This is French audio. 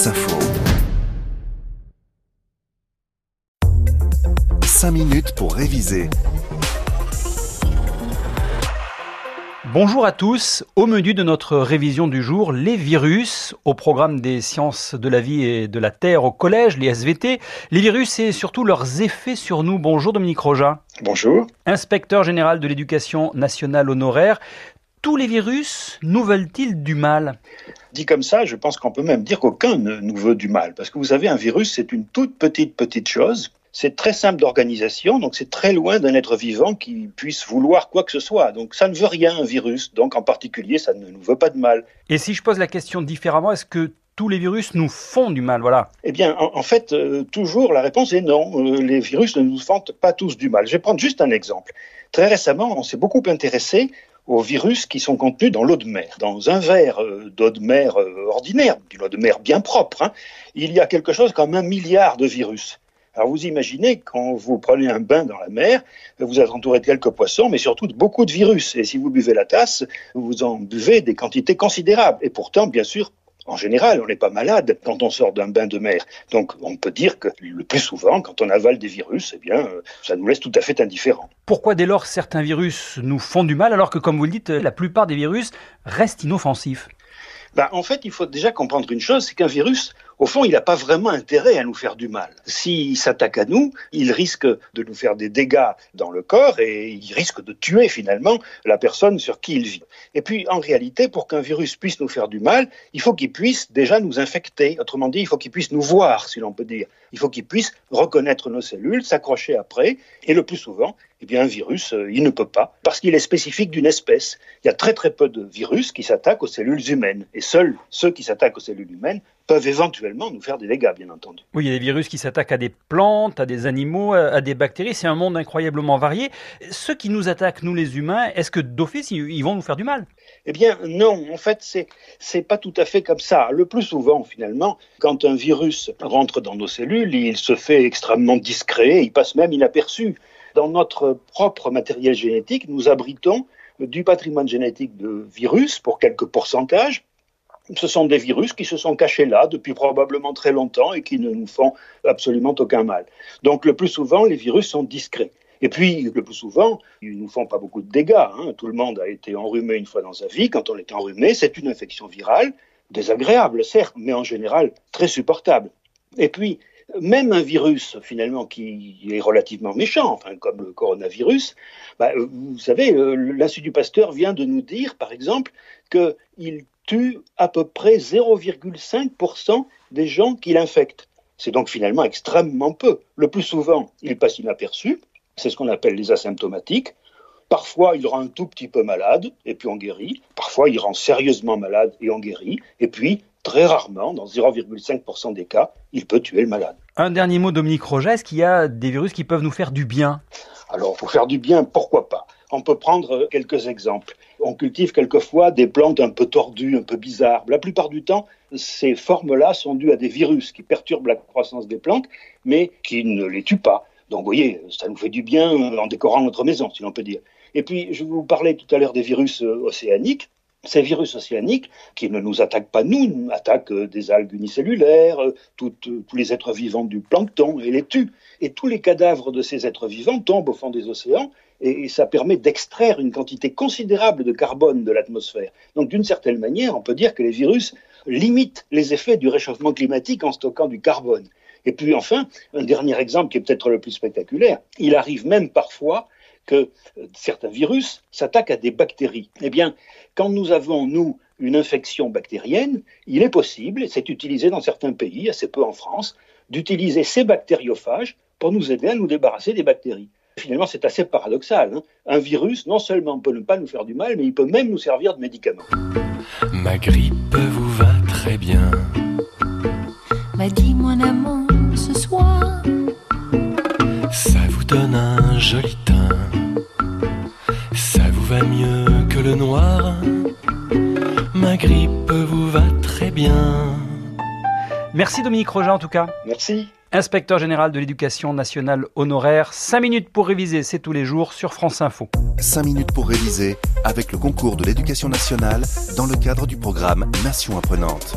France Info. 5 minutes pour réviser. Bonjour à tous. Au menu de notre révision du jour, les virus. Au programme des sciences de la vie et de la terre au collège, les SVT. Les virus et surtout leurs effets sur nous. Bonjour Dominique Roja. Bonjour. Inspecteur général de l'éducation nationale honoraire. Tous les virus nous veulent-ils du mal? Dit comme ça, je pense qu'on peut même dire qu'aucun ne nous veut du mal. Parce que vous savez, un virus, c'est une toute petite, petite chose c'est très simple d'organisation, donc c'est très loin d'un être vivant qui puisse vouloir quoi que ce soit. Donc ça ne veut rien, un virus. Donc en particulier, ça ne nous veut pas de mal. Et si je pose la question différemment, est-ce que tous les virus nous font du mal? Voilà. Eh bien, en, fait, euh, toujours la réponse est non. Euh, les virus ne nous font pas tous du mal. Je vais prendre juste un exemple. Très récemment, on s'est beaucoup intéressé aux virus qui sont contenus dans l'eau de mer. Dans un verre euh, d'eau de mer ordinaire, d'une eau de mer bien propre, hein, il y a quelque chose comme un milliard de virus. Alors vous imaginez, quand vous prenez un bain dans la mer, vous êtes entouré de quelques poissons, mais surtout de beaucoup de virus. Et si vous buvez la tasse, vous en buvez des quantités considérables. Et pourtant, bien sûr, en général, on n'est pas malade quand on sort d'un bain de mer. Donc, on peut dire que le plus souvent, quand on avale des virus, eh bien, ça nous laisse tout à fait indifférents. Pourquoi dès lors certains virus nous font du mal alors que, comme vous le dites, la plupart des virus restent inoffensifs? Ben, En fait, il faut déjà comprendre une chose, c'est qu'un virus, au fond, il n'a pas vraiment intérêt à nous faire du mal. S'il s'attaque à nous, il risque de nous faire des dégâts dans le corps et il risque de tuer finalement la personne sur qui il vit. Et puis, en réalité, pour qu'un virus puisse nous faire du mal, il faut qu'il puisse déjà nous infecter. Autrement dit, il faut qu'il puisse nous voir, si l'on peut dire. Il faut qu'il puisse reconnaître nos cellules, s'accrocher après. Et le plus souvent, eh bien, un virus, euh, il ne peut pas, parce qu'il est spécifique d'une espèce. Il y a très très peu de virus qui s'attaquent aux cellules humaines. Et seuls ceux qui s'attaquent aux cellules humaines peuvent éventuellement nous faire des dégâts, bien entendu. Oui, il y a des virus qui s'attaquent à des plantes, à des animaux, à des bactéries. C'est un monde incroyablement varié. Ceux qui nous attaquent, nous les humains, est-ce que d'office, ils vont nous faire du mal? Eh bien, non. En fait, c'est c'est pas tout à fait comme ça. Le plus souvent, finalement, quand un virus rentre dans nos cellules, il se fait extrêmement discret, il passe même inaperçu. Dans notre propre matériel génétique, nous abritons du patrimoine génétique de virus pour quelques pourcentages, ce sont des virus qui se sont cachés là depuis probablement très longtemps et qui ne nous font absolument aucun mal. Donc le plus souvent, les virus sont discrets. Et puis, le plus souvent, ils ne nous font pas beaucoup de dégâts. Hein. Tout le monde a été enrhumé une fois dans sa vie. Quand on est enrhumé, c'est une infection virale, désagréable, certes, mais en général très supportable. Et puis, même un virus finalement qui est relativement méchant, comme le coronavirus, bah, vous savez, euh, l'Institut Pasteur vient de nous dire, par exemple, qu'il tue à peu près 0,5% des gens qui l'infectent. C'est donc finalement extrêmement peu. Le plus souvent, il passe inaperçu, c'est ce qu'on appelle les asymptomatiques. Parfois, il rend un tout petit peu malade et puis on guérit. Parfois, il rend sérieusement malade et on guérit. Et puis, très rarement, dans 0,5% des cas, il peut tuer le malade. Un dernier mot, Dominique Roget, est-ce qu'il y a des virus qui peuvent nous faire du bien? Alors, pour faire du bien, pourquoi pas? On peut prendre quelques exemples. On cultive quelquefois des plantes un peu tordues, un peu bizarres. La plupart du temps, ces formes-là sont dues à des virus qui perturbent la croissance des plantes, mais qui ne les tuent pas. Donc, vous voyez, ça nous fait du bien en décorant notre maison, si l'on peut dire. Et puis, je vous parlais tout à l'heure des virus euh, océaniques. Ces virus océaniques, qui ne nous attaquent pas nous, attaquent euh, des algues unicellulaires, euh, tous les êtres vivants du plancton et les tuent. Et tous les cadavres de ces êtres vivants tombent au fond des océans et, ça permet d'extraire une quantité considérable de carbone de l'atmosphère. Donc d'une certaine manière, on peut dire que les virus limitent les effets du réchauffement climatique en stockant du carbone. Et puis enfin, un dernier exemple qui est peut-être le plus spectaculaire, il arrive même parfois que certains virus s'attaquent à des bactéries. Eh bien, quand nous avons, nous, une infection bactérienne, il est possible, et c'est utilisé dans certains pays, assez peu en France, d'utiliser ces bactériophages pour nous aider à nous débarrasser des bactéries. Finalement, c'est assez paradoxal. Hein. un virus, non seulement peut ne pas nous faire du mal, mais il peut même nous servir de médicament. Ma grippe vous va très bien. M'a dit mon amour ce soir. Ça vous donne un joli va mieux que le noir. Ma grippe vous va très bien. Merci Dominique Roger en tout cas. Merci. Inspecteur général de l'éducation nationale honoraire. 5 minutes pour réviser, c'est tous les jours sur France Info. 5 minutes pour réviser avec le concours de l'éducation nationale dans le cadre du programme Nation apprenante.